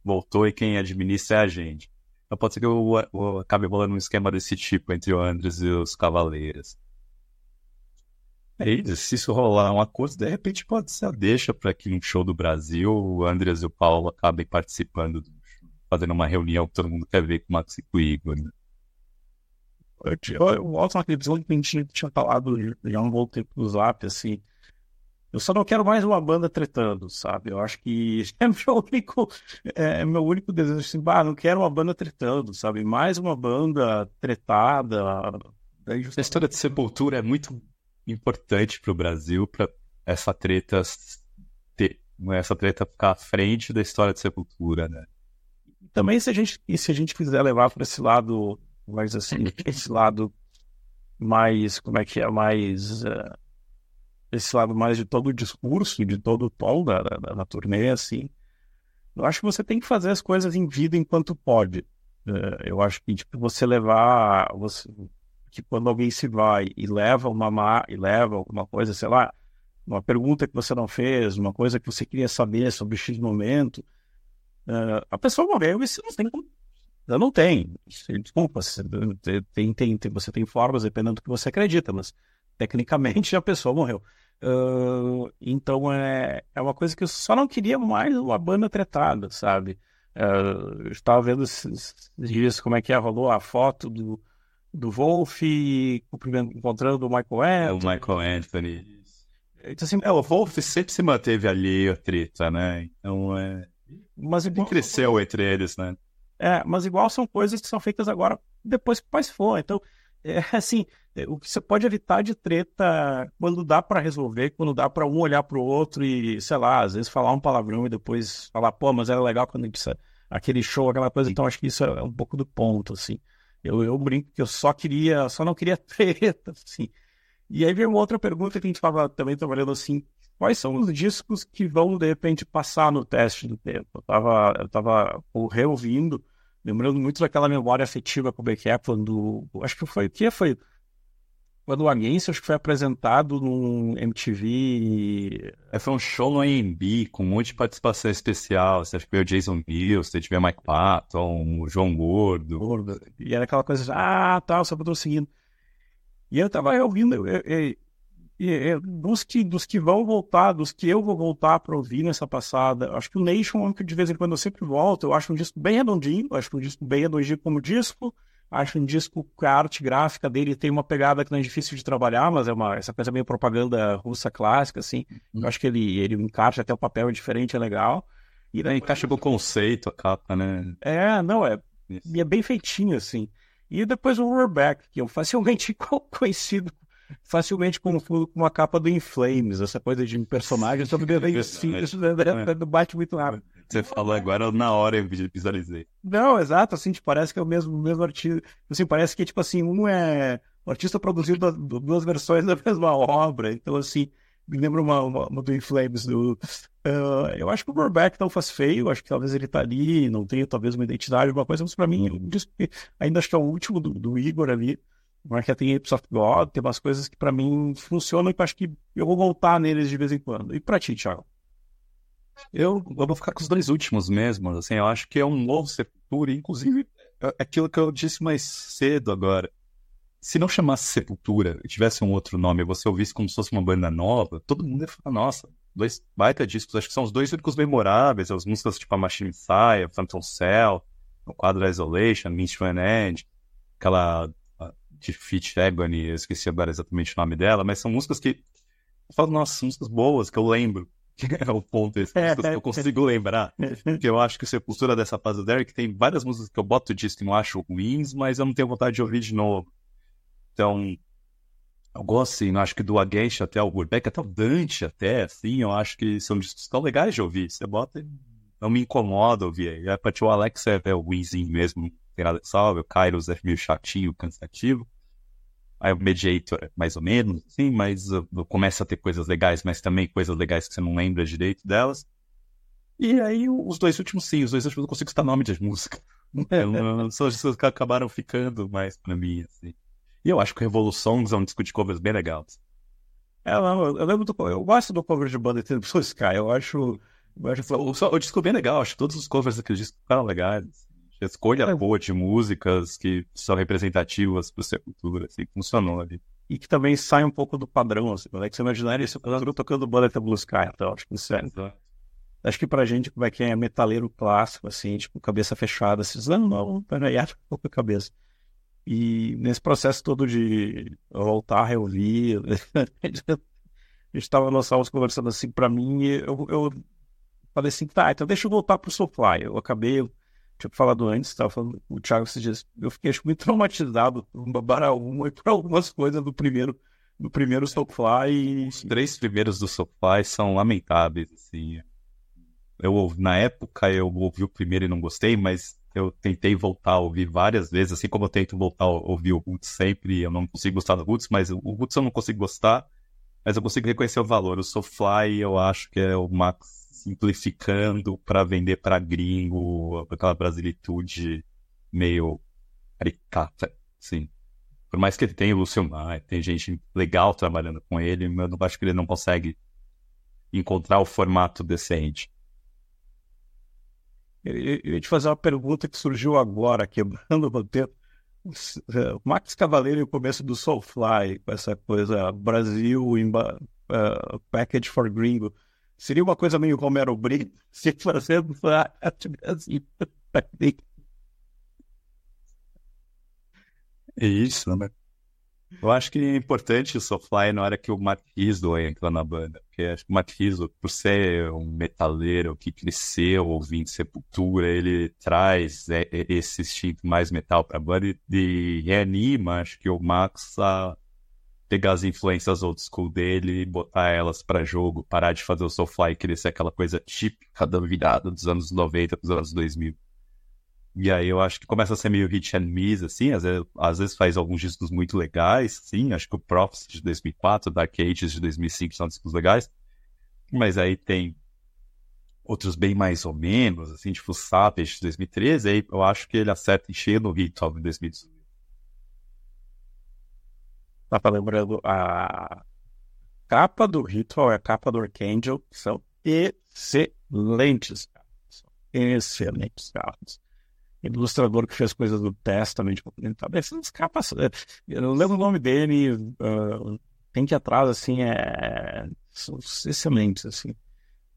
Voltou e quem administra é a gente. Então pode ser que eu, eu acabe rolando um esquema desse tipo entre o Andres e os Cavaleiros. É isso, se isso rolar uma coisa, de repente pode ser a deixa para que um show do Brasil, o Andres e o Paulo acabem participando, fazendo uma reunião que todo mundo quer ver com o Max e com o Igor. Né? Eu volto naquele episódio que a gente tinha falado já um bom tempo no Zap, assim, eu só não quero mais uma banda tretando, sabe? Eu acho que *laughs* é meu único, é meu único desejo. Assim, bah, não quero uma banda tretando, sabe? Mais uma banda tretada. A história de Sepultura é muito importante para o Brasil, para essa treta ter, essa treta ficar à frente da história de Sepultura, né? Também se a gente, se a gente quiser levar para esse lado, mais assim, esse lado mais, como é que é, mais uh esse lado mais de todo o discurso, de todo o tom da, da, da, turnê, assim. Eu acho que você tem que fazer as coisas em vida enquanto pode. É, eu acho que, tipo, você levar... Você, que quando alguém se vai e leva uma má, e leva alguma coisa, sei lá, uma pergunta que você não fez, uma coisa que você queria saber sobre X momento, uh, a pessoa morreu e você não tem como não tenho. Desculpa, você tem, tem, tem, você tem formas dependendo do que você acredita, mas tecnicamente a pessoa morreu. Uh, então é, é uma coisa que eu só não queria mais uma banda tretada, sabe? Uh, eu estava vendo esses, dias como é que é, rolou a foto do, do Wolf encontrando o Michael Anthony. O Michael Anthony. Então, assim, é, o Wolf sempre se manteve ali a treta, né? Então é. Mas igual, cresceu entre eles, né? É, mas igual são coisas que são feitas agora depois que o pai for. Então, é *laughs* assim, é, o que você pode evitar de treta quando dá para resolver, quando dá para um olhar para o outro e, sei lá, às vezes falar um palavrão e depois falar, pô, mas era legal quando a gente aquele show, aquela coisa. Então acho que isso é um pouco do ponto, assim. Eu, eu brinco que eu só queria, só não queria *laughs* treta, assim. E aí veio uma outra pergunta que a gente estava também trabalhando assim, quais são os discos que vão de repente passar no teste do tempo? Eu estava eu tava reouvindo Lembrando muito daquela memória afetiva com o Beck quando. Acho que foi. O que foi? Quando o Against, acho que foi apresentado num MTV. É, foi um show no AMB com um monte de participação especial. Você acha que veio o Jason Mills, você tiver Mike Patton, o João Gordo. Gordo. E era aquela coisa, ah, tal, tá, só patrocínio. E eu tava ouvindo, eu, eu, dos, que, dos que vão voltar, dos que eu vou voltar para ouvir nessa passada, acho que o Nation, que de vez em quando eu sempre volto, eu acho um disco bem redondinho, acho um disco bem redondinho como disco, acho um disco que a arte gráfica dele tem uma pegada que não é difícil de trabalhar, mas é uma essa coisa meio propaganda russa clássica, assim, uhum. eu acho que ele, ele encaixa até o papel é diferente, é legal. E daí encaixa com o conceito, a capa, né? É, não, é, e é bem feitinho, assim. E depois o Roarback, que eu facilmente *laughs* conhecido facilmente confundo com uma capa do Inflames, essa coisa de personagem sobre *laughs* isso bate muito rápido. Você falou agora, na hora eu visualizei. Não, exato, assim, tipo, parece que é o mesmo, mesmo artista. Assim, parece que, tipo assim, um é. O artista produziu duas versões *laughs* da mesma obra. Então, assim, me lembra uma, uma, uma do Inflames. Do, uh, eu acho que o Burbeck não faz feio, acho que talvez ele tá ali, não tenha talvez uma identidade, alguma coisa, mas pra mim, ainda acho que é o último do, do Igor ali. Mas que tem Apes of God, tem umas coisas que para mim funcionam e que acho que eu vou voltar neles de vez em quando. E pra ti, Thiago? Eu, eu vou ficar com os dois últimos mesmo. Assim, eu acho que é um novo Sepultura, inclusive é aquilo que eu disse mais cedo agora. Se não chamasse Sepultura e tivesse um outro nome você ouvisse como se fosse uma banda nova, todo mundo ia falar, nossa, dois baita discos. Acho que são os dois únicos memoráveis, as músicas tipo a Machine Messiah, Phantom Cell, o quadro Isolation, Minstrel End, aquela de Fit Agony, eu esqueci agora exatamente o nome dela, mas são músicas que eu falo, nossa, músicas boas, que eu lembro. Que *laughs* é o ponto esse, é, que eu consigo lembrar. Porque eu acho que o Sepultura dessa fase do Derek tem várias músicas que eu boto disco e não acho ruins, mas eu não tenho vontade de ouvir de novo. Então, eu gosto, assim, eu acho que do Against até o Burbeck, até o Dante até, assim, eu acho que são discos tão legais de ouvir. Você bota e não me incomoda ouvir. E a partir o Alex é, é o ruimzinho mesmo, não tem nada que salve. O Kairos é meio chatinho, cansativo. Aí o Mediator, mais ou menos, sim, mas uh, começa a ter coisas legais, mas também coisas legais que você não lembra direito delas. E aí os dois últimos, sim, os dois últimos eu consigo citar nome de música. É, são as que acabaram ficando mais pra mim, assim. E eu acho que Revoluções é um disco de covers bem legal. É, não, eu lembro do, eu gosto do cover de banda Tempo *laughs* Sky, eu acho, eu acho o, o disco é bem legal, acho que todos os covers daquele disco ficaram legais escolha é. boa de músicas que são representativas para Sepultura, assim, funcionou ali. E que também sai um pouco do padrão, assim, né? Que você imaginaria Sepultura tocando Bullet Blue Sky, então acho que isso é... Acho que pra gente, como é que é metaleiro clássico, assim, tipo, cabeça fechada, assim, não, não, peraí, acho um pouco a cabeça. E nesse processo todo de voltar a reouvir, *laughs* a gente estava nós estávamos conversando assim, para mim, eu, eu falei assim, tá, então deixa eu voltar pro Soulfly. Eu acabei tinha falado antes, estava falando o Thiago esses dias, eu fiquei acho, muito traumatizado *laughs* por Baraúma e por algumas coisas do primeiro do primeiro Soulfly. E... Os três primeiros do Soulfly são lamentáveis, assim. Eu, na época eu ouvi o primeiro e não gostei, mas eu tentei voltar a ouvir várias vezes, assim como eu tento voltar a ouvir o Roots sempre, eu não consigo gostar do Roots, mas o Roots eu não consigo gostar, mas eu consigo reconhecer o valor. O Soulfly eu acho que é o Max simplificando para vender para gringo, aquela brasilitude meio caricata, sim. Por mais que ele tenha o Lúcio Maia, tem gente legal trabalhando com ele, mas eu acho que ele não consegue encontrar o formato decente. Eu, ia te fazer uma pergunta que surgiu agora, quebrando o tempo. O Max Cavaleiro e o começo do Soulfly, com essa coisa Brasil, uh, Package for Gringo. Seria uma coisa meio Romero Brito, se fazendo assim. É isso, né? Eu acho que é importante o Soulfly na hora que o Mark Rizzo entra na banda. Porque acho que o Mark por ser um metaleiro que cresceu ouvindo Sepultura, ele traz é, é, esse instinto mais metal pra banda e, e reanima, acho que o Max a pegar as influências old school dele e botar elas para jogo, parar de fazer o Soulfly e querer ser aquela coisa típica da virada dos anos 90 dos anos 2000. E aí eu acho que começa a ser meio hit and miss, assim, às vezes, às vezes faz alguns discos muito legais, sim, acho que o Prophecy de 2004, o Dark Ages de 2005 são discos legais, mas aí tem outros bem mais ou menos, assim, tipo Savage de 2013, aí eu acho que ele acerta em cheio no Hit of 2018. Tava lembrando a capa do Ritual e a capa do Archangel são excelentes. São excelentes carros. Ilustrador que fez coisas do Testament, essas capas. Eh, eu não lembro o nome dele, uh, tem que atrás, assim, é, são excelentes, assim.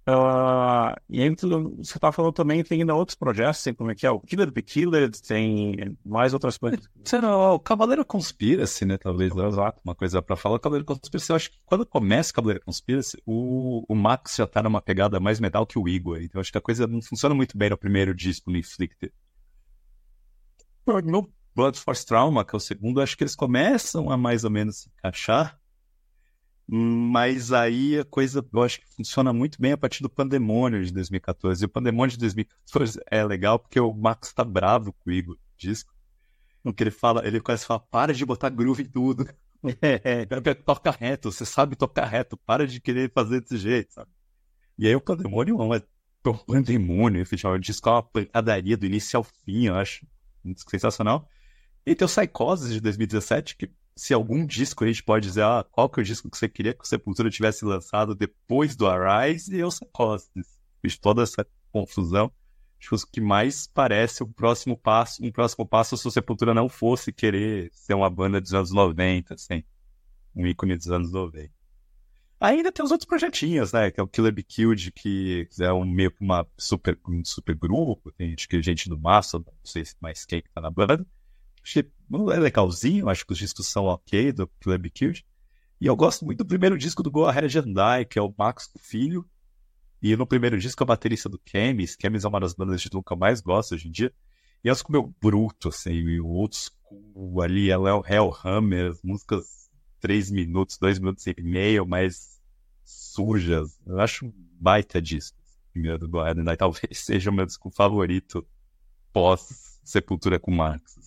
Uh, e aí, você estava falando também, tem ainda outros projetos, tem como é que é, o Killer the Killer, tem mais outras coisas. *laughs* Será, o Cavaleiro Conspiracy, né, talvez, né? exato, uma coisa para falar, o Cavaleiro Conspiracy, eu acho que quando começa o Cavaleiro Conspiracy, o, o Max já tá numa pegada mais metal que o Igor, então acho que a coisa não funciona muito bem no primeiro disco, no Inflicted. No, Blood Force Trauma, que é o segundo, acho que eles começam a mais ou menos se encaixar. Mas aí a coisa, eu acho que funciona muito bem a partir do Pandemônio de 2014. E o Pandemônio de 2014 é legal porque o Max tá bravo com o Igor, disco. Porque ele fala, ele quase fala, para de botar groove em tudo. É, *laughs* é, toca reto, você sabe tocar reto, para de querer fazer desse jeito, sabe? E aí o Pandemônio é um pandemônio, efetivamente, o disco é uma pancadaria do início ao fim, eu acho sensacional. E tem o Psychosis de 2017, que se algum disco a gente pode dizer, ah, qual que é o disco que você queria que o Sepultura tivesse lançado depois do Arise, e o Psychosis. Fiz toda essa confusão. Acho que o que mais parece o próximo passo, um próximo passo se o Sepultura não fosse querer ser uma banda dos anos 90, assim, um ícone dos anos 90. Ainda tem os outros projetinhos, né? Que é o Killer Be Killed, que é um meio que uma super, um super grupo. Tem gente, que, gente do Massa, não sei mais quem que tá na banda. Achei é legalzinho, acho que os discos são ok do Be Killed. E eu gosto muito do primeiro disco do Go Ahead and Die, que é o Max Filho. E no primeiro disco, a baterista do Chemis. Chemis é uma das bandas de que eu mais gosto hoje em dia. E elas como meio bruto, assim, o outro ali, ela é o Hellhammer, as músicas três minutos, dois minutos e meio, mais sujas. Eu acho um baita disco. Primeiro do Go Night. Talvez *laughs* seja o meu disco favorito pós-Sepultura com Marx.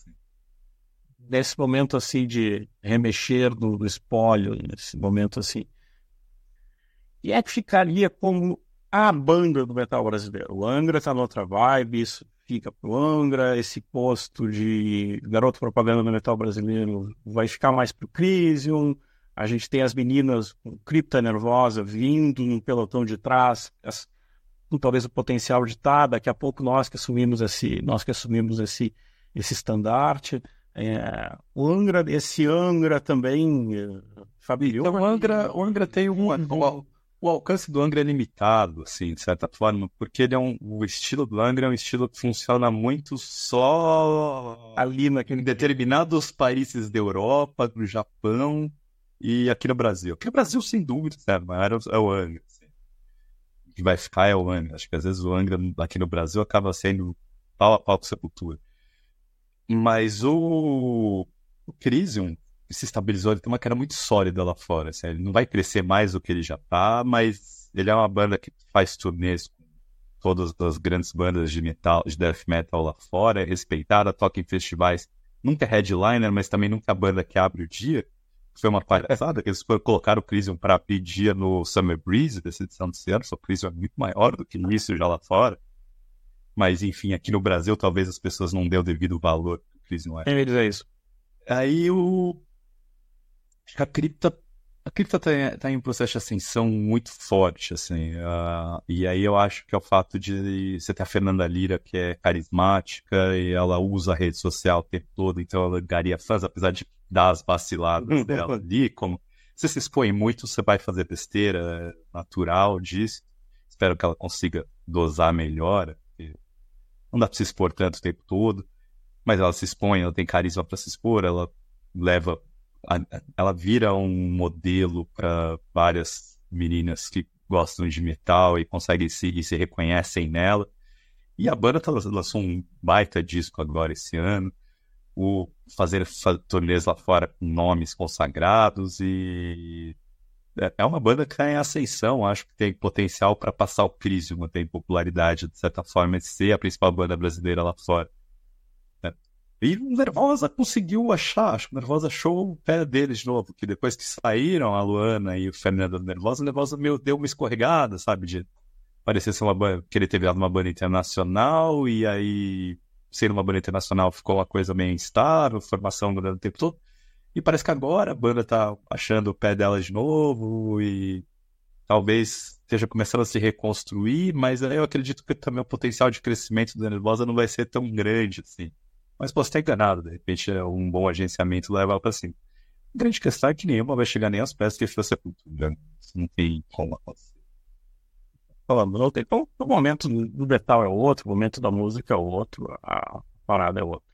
Nesse momento, assim, de remexer do, do espólio, nesse momento, assim, e é que ficaria como a banda do metal brasileiro. O Angra está noutra vibe, isso fica pro Angra, esse posto de garoto propaganda do metal brasileiro vai ficar mais pro Crisium, a gente tem as meninas com cripta nervosa vindo no pelotão de trás, com talvez o potencial de estar, daqui a pouco nós que assumimos esse, nós que assumimos esse, esse estandarte. É, o Angra, esse Angra também, é, Fabio. Então, o Angra, o Angra tem um, um, o alcance do Angra é limitado, assim, de certa forma, porque ele é um, o estilo do Angra é um estilo que funciona muito só ali naquele... em determinados países da Europa, do Japão e aqui no Brasil. Aqui no Brasil, sem dúvida, né, é o Angra. Assim. O que vai ficar é o Angra. Acho que às vezes o Angra aqui no Brasil acaba sendo pau a pau com Sepultura. Mas o, o Crisium, se estabilizou, ele tem uma cara muito sólida lá fora. Assim, ele não vai crescer mais do que ele já tá, mas ele é uma banda que faz turnês com todas as grandes bandas de metal, de death metal lá fora, é respeitada, toca em festivais. Nunca é headliner, mas também nunca é a banda que abre o dia. Foi uma palhaçada que eles colocaram o Crisium para pedir no Summer Breeze dessa edição desse ano. Só o Crisium é muito maior do que isso já lá fora. Mas, enfim, aqui no Brasil, talvez as pessoas não dêem o devido valor que o Crisium é. Quem me dizer isso? Aí o Acho que a cripta, a cripta está tá em um processo de ascensão muito forte, assim. Uh, e aí eu acho que é o fato de você ter a Fernanda Lira, que é carismática, e ela usa a rede social o tempo todo, então ela garia fãs, apesar de dar as vaciladas *laughs* dela ali, como você se expõe muito, você vai fazer besteira, é natural disso. Espero que ela consiga dosar melhor. Não dá para se expor tanto o tempo todo, mas ela se expõe, ela tem carisma para se expor, ela leva ela vira um modelo para várias meninas que gostam de metal e conseguem se, e se reconhecem nela. E a banda tá, lançou um baita disco agora esse ano. O fazer turnês lá fora com nomes consagrados e é, é uma banda que está em ascensão, acho que tem potencial para passar o Crisium, tem popularidade de certa forma de ser a principal banda brasileira lá fora. E o Nervosa conseguiu achar, acho que Nervosa achou o pé deles de novo, que depois que saíram a Luana e o Fernando Nervosa, Nervosa meio deu uma escorregada, sabe, de parecer ser uma banda, querer ter virado uma banda internacional, e aí, sendo uma banda internacional, ficou uma coisa meio instável, formação durante o tempo todo. E parece que agora a banda tá achando o pé dela de novo, e talvez esteja começando a se reconstruir, mas eu acredito que também o potencial de crescimento do Nervosa não vai ser tão grande, assim. Mas posso estar enganado, de repente é um bom agenciamento leva para cima. A grande questão é que nenhuma vai chegar nem aos pés que foi sepultura. Não tem como. Falando, não tem. Então, o momento do metal é outro, o momento da música é outro, a parada é outra.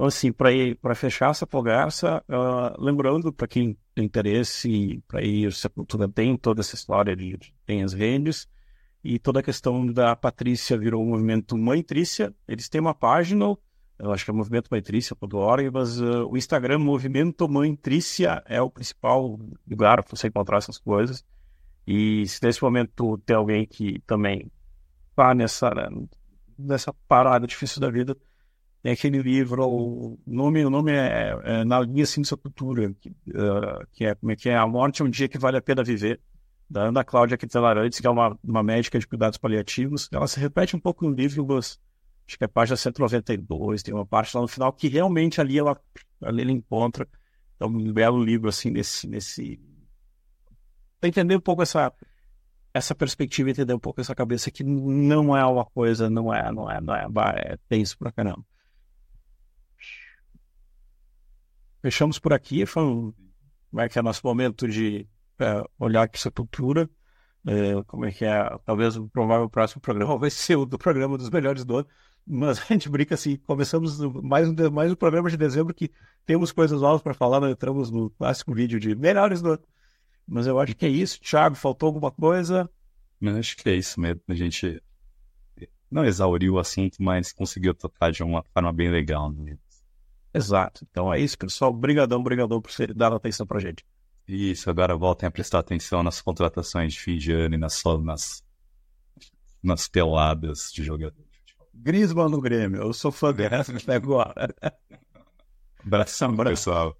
Então, assim, para fechar essa conversa, uh, lembrando para quem tem interesse para ir, Sepultura tem toda essa história de, tem as redes e toda a questão da Patrícia virou o movimento Mãe Trícia. Eles têm uma página eu acho que é movimentomãetrícia.org, mas uh, o Instagram Movimento Mãe Trícia é o principal lugar para você encontrar essas coisas. E se nesse momento tem alguém que também está nessa, nessa parada difícil da vida, tem aquele livro, o nome, o nome é, é Na Linha Sua Cultura, que, uh, que, é, como é que é A Morte é um Dia que Vale a Pena Viver, da Ana Cláudia Quintelarantes, que é uma, uma médica de cuidados paliativos. Ela se repete um pouco no livro, mas acho que é a página 192, tem uma parte lá no final que realmente ali ela, ali ela encontra. Então, um belo livro, assim, nesse... nesse... Para entender um pouco essa, essa perspectiva, entender um pouco essa cabeça que não é uma coisa, não é, não é, não é, é tenso pra caramba. Fechamos por aqui. Foi um, como é que é nosso momento de é, olhar para essa cultura. É, como é que é? Talvez o provável próximo programa vai ser o do programa dos melhores do ano. Mas *laughs* a gente brinca assim, começamos mais um, mais um programa de dezembro que temos coisas novas para falar, nós entramos no clássico vídeo de melhores do ano. Mas eu acho que é isso. Thiago, faltou alguma coisa? Acho que é isso mesmo. A gente não exauriu o assunto, mas conseguiu tocar de uma forma bem legal. Né? Exato. Então é isso, pessoal. Obrigadão, obrigadão por ter dado atenção pra gente. Isso, agora voltem a prestar atenção nas contratações de fim de ano e nas, nas, nas peladas de jogador. Griezmann no Grêmio, eu sou fã dessa *laughs* agora. Abração, pessoal.